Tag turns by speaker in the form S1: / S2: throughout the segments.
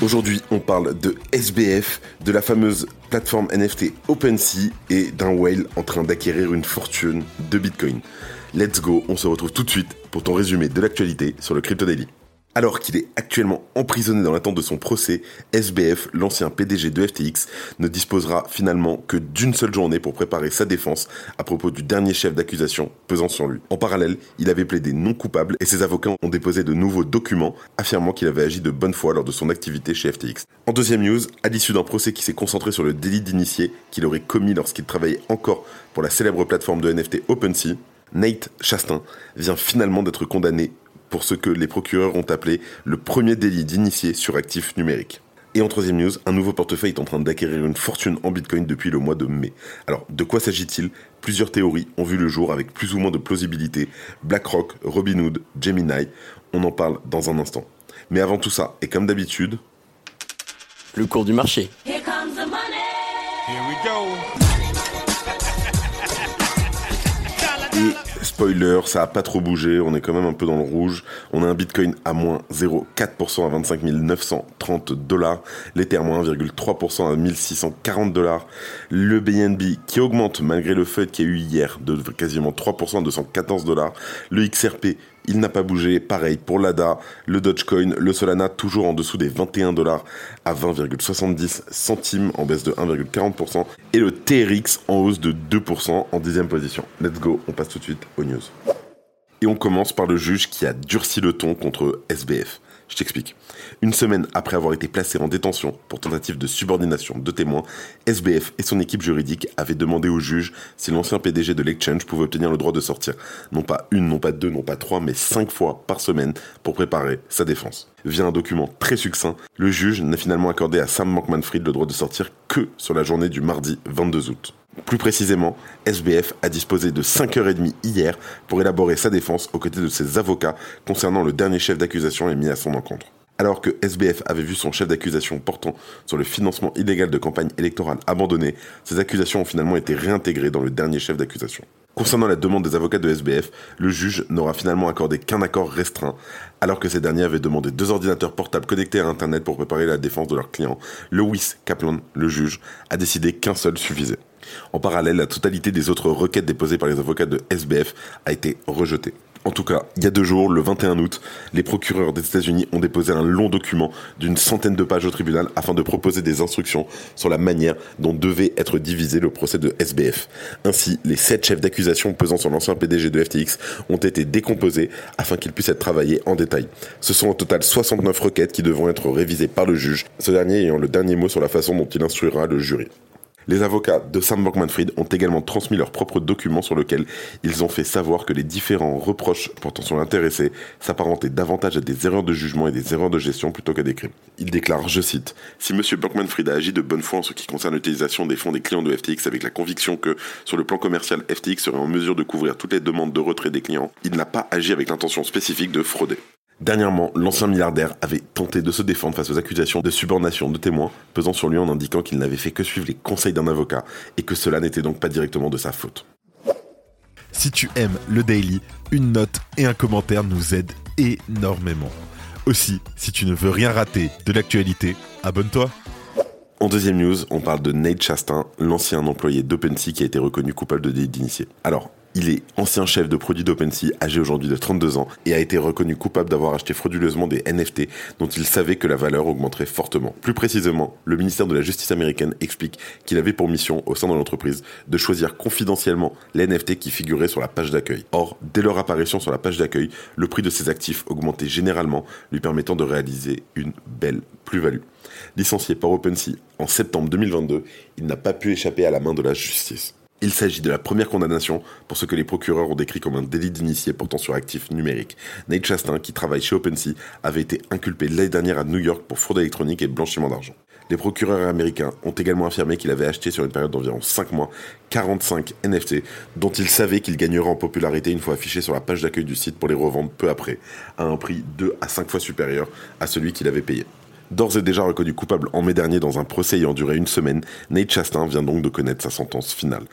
S1: Aujourd'hui, on parle de SBF, de la fameuse plateforme NFT OpenSea et d'un whale en train d'acquérir une fortune de Bitcoin. Let's go, on se retrouve tout de suite pour ton résumé de l'actualité sur le Crypto Daily. Alors qu'il est actuellement emprisonné dans l'attente de son procès, SBF, l'ancien PDG de FTX, ne disposera finalement que d'une seule journée pour préparer sa défense à propos du dernier chef d'accusation pesant sur lui. En parallèle, il avait plaidé non coupable et ses avocats ont déposé de nouveaux documents affirmant qu'il avait agi de bonne foi lors de son activité chez FTX. En deuxième news, à l'issue d'un procès qui s'est concentré sur le délit d'initié qu'il aurait commis lorsqu'il travaillait encore pour la célèbre plateforme de NFT OpenSea, Nate Chastain vient finalement d'être condamné pour ce que les procureurs ont appelé le premier délit d'initié sur actifs numériques. Et en troisième news, un nouveau portefeuille est en train d'acquérir une fortune en Bitcoin depuis le mois de mai. Alors, de quoi s'agit-il? Plusieurs théories ont vu le jour avec plus ou moins de plausibilité. BlackRock, Robinhood, Gemini, on en parle dans un instant. Mais avant tout ça, et comme d'habitude...
S2: Le cours du marché.
S3: Here comes the money. Here we go.
S1: Spoiler, ça a pas trop bougé, on est quand même un peu dans le rouge. On a un Bitcoin à moins 0,4% à 25 930 dollars, l'Ether moins 1,3% à 1640 dollars, le BNB qui augmente malgré le fait qu'il y a eu hier de quasiment 3% à 214 dollars, le XRP il n'a pas bougé. Pareil pour l'ADA, le Dogecoin, le Solana toujours en dessous des 21 dollars à 20,70 centimes en baisse de 1,40% et le TRX en hausse de 2% en dixième position. Let's go, on passe tout de suite aux news. Et on commence par le juge qui a durci le ton contre SBF. Je t'explique. Une semaine après avoir été placé en détention pour tentative de subordination de témoins, SBF et son équipe juridique avaient demandé au juge si l'ancien PDG de l'exchange pouvait obtenir le droit de sortir, non pas une, non pas deux, non pas trois, mais cinq fois par semaine pour préparer sa défense. Via un document très succinct, le juge n'a finalement accordé à Sam Bankman-Fried le droit de sortir que sur la journée du mardi 22 août. Plus précisément, SBF a disposé de 5h30 hier pour élaborer sa défense aux côtés de ses avocats concernant le dernier chef d'accusation émis à son encontre. Alors que SBF avait vu son chef d'accusation portant sur le financement illégal de campagne électorale abandonné, ces accusations ont finalement été réintégrées dans le dernier chef d'accusation. Concernant la demande des avocats de SBF, le juge n'aura finalement accordé qu'un accord restreint, alors que ces derniers avaient demandé deux ordinateurs portables connectés à Internet pour préparer la défense de leurs clients. Lewis Kaplan, le juge, a décidé qu'un seul suffisait. En parallèle, la totalité des autres requêtes déposées par les avocats de SBF a été rejetée. En tout cas, il y a deux jours, le 21 août, les procureurs des États-Unis ont déposé un long document d'une centaine de pages au tribunal afin de proposer des instructions sur la manière dont devait être divisé le procès de SBF. Ainsi, les sept chefs d'accusation pesant sur l'ancien PDG de FTX ont été décomposés afin qu'ils puissent être travaillés en détail. Ce sont au total 69 requêtes qui devront être révisées par le juge, ce dernier ayant le dernier mot sur la façon dont il instruira le jury. Les avocats de Sam Bankman-Fried ont également transmis leurs propres documents sur lesquels ils ont fait savoir que les différents reproches portant sur l'intéressé s'apparentaient davantage à des erreurs de jugement et des erreurs de gestion plutôt qu'à des crimes. Ils déclarent, je cite, Si M. Bankman-Fried a agi de bonne foi en ce qui concerne l'utilisation des fonds des clients de FTX avec la conviction que, sur le plan commercial, FTX serait en mesure de couvrir toutes les demandes de retrait des clients, il n'a pas agi avec l'intention spécifique de frauder. Dernièrement, l'ancien milliardaire avait tenté de se défendre face aux accusations de subordination de témoins pesant sur lui en indiquant qu'il n'avait fait que suivre les conseils d'un avocat et que cela n'était donc pas directement de sa faute.
S4: Si tu aimes le daily, une note et un commentaire nous aident énormément. Aussi, si tu ne veux rien rater de l'actualité, abonne-toi.
S1: En deuxième news, on parle de Nate Chastain, l'ancien employé d'OpenSea qui a été reconnu coupable de délit d'initié. Alors, il est ancien chef de produit d'OpenSea, âgé aujourd'hui de 32 ans, et a été reconnu coupable d'avoir acheté frauduleusement des NFT dont il savait que la valeur augmenterait fortement. Plus précisément, le ministère de la Justice américaine explique qu'il avait pour mission, au sein de l'entreprise, de choisir confidentiellement les NFT qui figuraient sur la page d'accueil. Or, dès leur apparition sur la page d'accueil, le prix de ces actifs augmentait généralement, lui permettant de réaliser une belle plus-value. Licencié par OpenSea en septembre 2022, il n'a pas pu échapper à la main de la justice. Il s'agit de la première condamnation pour ce que les procureurs ont décrit comme un délit d'initié portant sur actifs numériques. Nate Chastain, qui travaille chez OpenSea, avait été inculpé l'année dernière à New York pour fraude électronique et blanchiment d'argent. Les procureurs américains ont également affirmé qu'il avait acheté sur une période d'environ 5 mois 45 NFT dont il savait qu'il gagnerait en popularité une fois affichés sur la page d'accueil du site pour les revendre peu après à un prix 2 à 5 fois supérieur à celui qu'il avait payé. D'ores et déjà reconnu coupable en mai dernier dans un procès ayant duré une semaine, Nate Chastain vient donc de connaître sa sentence finale.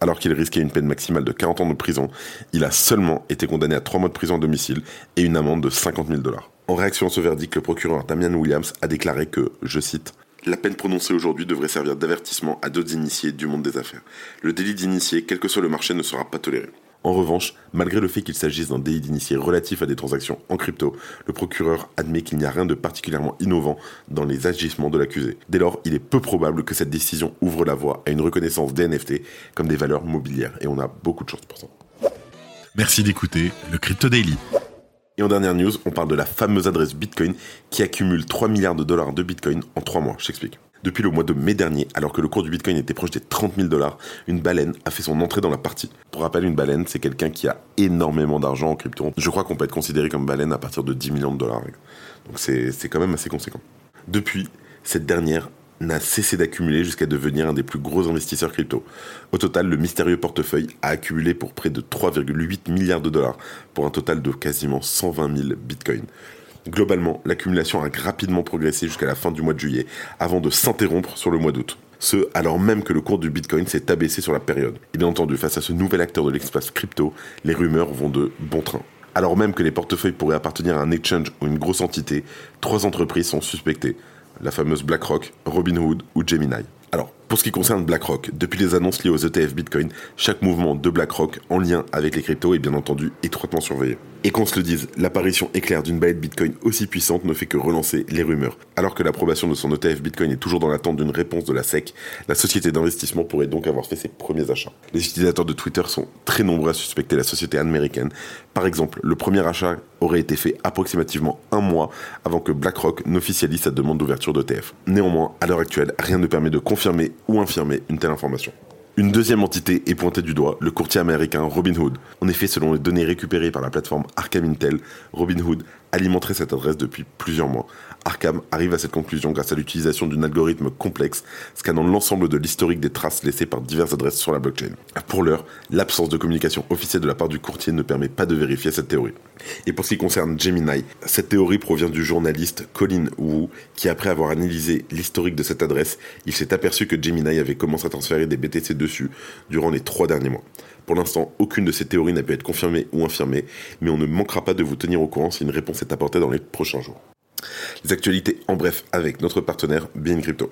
S1: Alors qu'il risquait une peine maximale de 40 ans de prison, il a seulement été condamné à 3 mois de prison à domicile et une amende de 50 000 dollars. En réaction à ce verdict, le procureur Damian Williams a déclaré que, je cite, la peine prononcée aujourd'hui devrait servir d'avertissement à d'autres initiés du monde des affaires. Le délit d'initié, quel que soit le marché, ne sera pas toléré. En revanche, malgré le fait qu'il s'agisse d'un délit d'initié relatif à des transactions en crypto, le procureur admet qu'il n'y a rien de particulièrement innovant dans les agissements de l'accusé. Dès lors, il est peu probable que cette décision ouvre la voie à une reconnaissance des NFT comme des valeurs mobilières, et on a beaucoup de chance pour ça.
S4: Merci d'écouter le Crypto Daily.
S1: Et en dernière news, on parle de la fameuse adresse Bitcoin qui accumule 3 milliards de dollars de Bitcoin en 3 mois. Je t'explique. Depuis le mois de mai dernier, alors que le cours du Bitcoin était proche des 30 000 dollars, une baleine a fait son entrée dans la partie. Pour rappel, une baleine, c'est quelqu'un qui a énormément d'argent en crypto. Je crois qu'on peut être considéré comme baleine à partir de 10 millions de dollars. Donc c'est quand même assez conséquent. Depuis, cette dernière n'a cessé d'accumuler jusqu'à devenir un des plus gros investisseurs crypto. Au total, le mystérieux portefeuille a accumulé pour près de 3,8 milliards de dollars, pour un total de quasiment 120 000 bitcoins. Globalement, l'accumulation a rapidement progressé jusqu'à la fin du mois de juillet, avant de s'interrompre sur le mois d'août. Ce, alors même que le cours du Bitcoin s'est abaissé sur la période. Et bien entendu, face à ce nouvel acteur de l'espace crypto, les rumeurs vont de bon train. Alors même que les portefeuilles pourraient appartenir à un exchange ou une grosse entité, trois entreprises sont suspectées. La fameuse BlackRock, Robinhood ou Gemini. Alors, pour ce qui concerne BlackRock, depuis les annonces liées aux ETF Bitcoin, chaque mouvement de BlackRock en lien avec les cryptos est bien entendu étroitement surveillé. Et qu'on se le dise, l'apparition éclair d'une balle Bitcoin aussi puissante ne fait que relancer les rumeurs. Alors que l'approbation de son ETF Bitcoin est toujours dans l'attente d'une réponse de la SEC, la société d'investissement pourrait donc avoir fait ses premiers achats. Les utilisateurs de Twitter sont très nombreux à suspecter la société américaine. Par exemple, le premier achat aurait été fait approximativement un mois avant que BlackRock n'officialise sa demande d'ouverture d'ETF. Néanmoins, à l'heure actuelle, rien ne permet de confirmer ou infirmer une telle information. Une deuxième entité est pointée du doigt, le courtier américain Robinhood. En effet, selon les données récupérées par la plateforme Arkham Intel, Robinhood alimenterait cette adresse depuis plusieurs mois. Arkham arrive à cette conclusion grâce à l'utilisation d'un algorithme complexe scannant l'ensemble de l'historique des traces laissées par diverses adresses sur la blockchain. Pour l'heure, l'absence de communication officielle de la part du courtier ne permet pas de vérifier cette théorie. Et pour ce qui concerne Gemini, cette théorie provient du journaliste Colin Wu, qui après avoir analysé l'historique de cette adresse, il s'est aperçu que Gemini avait commencé à transférer des BTC dessus durant les trois derniers mois. Pour l'instant, aucune de ces théories n'a pu être confirmée ou infirmée, mais on ne manquera pas de vous tenir au courant si une réponse est apportée dans les prochains jours. Les actualités en bref avec notre partenaire Bien Crypto.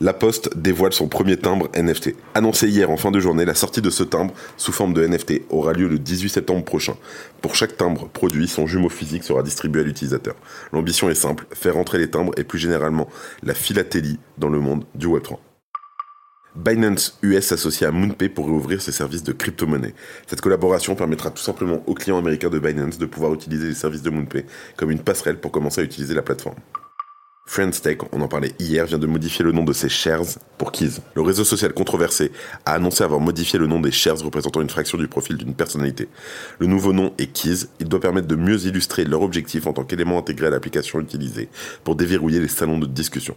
S1: La Poste dévoile son premier timbre NFT. Annoncé hier en fin de journée, la sortie de ce timbre sous forme de NFT aura lieu le 18 septembre prochain. Pour chaque timbre produit, son jumeau physique sera distribué à l'utilisateur. L'ambition est simple, faire entrer les timbres et plus généralement la philatélie dans le monde du Web3. Binance US s'associe à MoonPay pour réouvrir ses services de crypto-monnaie. Cette collaboration permettra tout simplement aux clients américains de Binance de pouvoir utiliser les services de MoonPay comme une passerelle pour commencer à utiliser la plateforme. Friendstake, on en parlait hier, vient de modifier le nom de ses shares pour Keys. Le réseau social controversé a annoncé avoir modifié le nom des shares représentant une fraction du profil d'une personnalité. Le nouveau nom est Keys. Il doit permettre de mieux illustrer leur objectif en tant qu'élément intégré à l'application utilisée pour déverrouiller les salons de discussion.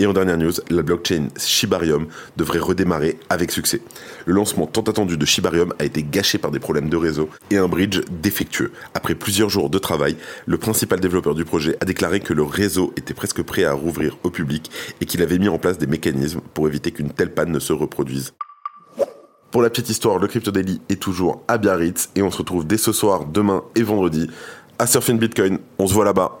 S1: Et en dernière news, la blockchain Shibarium devrait redémarrer avec succès. Le lancement tant attendu de Shibarium a été gâché par des problèmes de réseau et un bridge défectueux. Après plusieurs jours de travail, le principal développeur du projet a déclaré que le réseau était presque prêt à rouvrir au public et qu'il avait mis en place des mécanismes pour éviter qu'une telle panne ne se reproduise. Pour la petite histoire, le Crypto Daily est toujours à Biarritz et on se retrouve dès ce soir, demain et vendredi à Surfing Bitcoin. On se voit là-bas.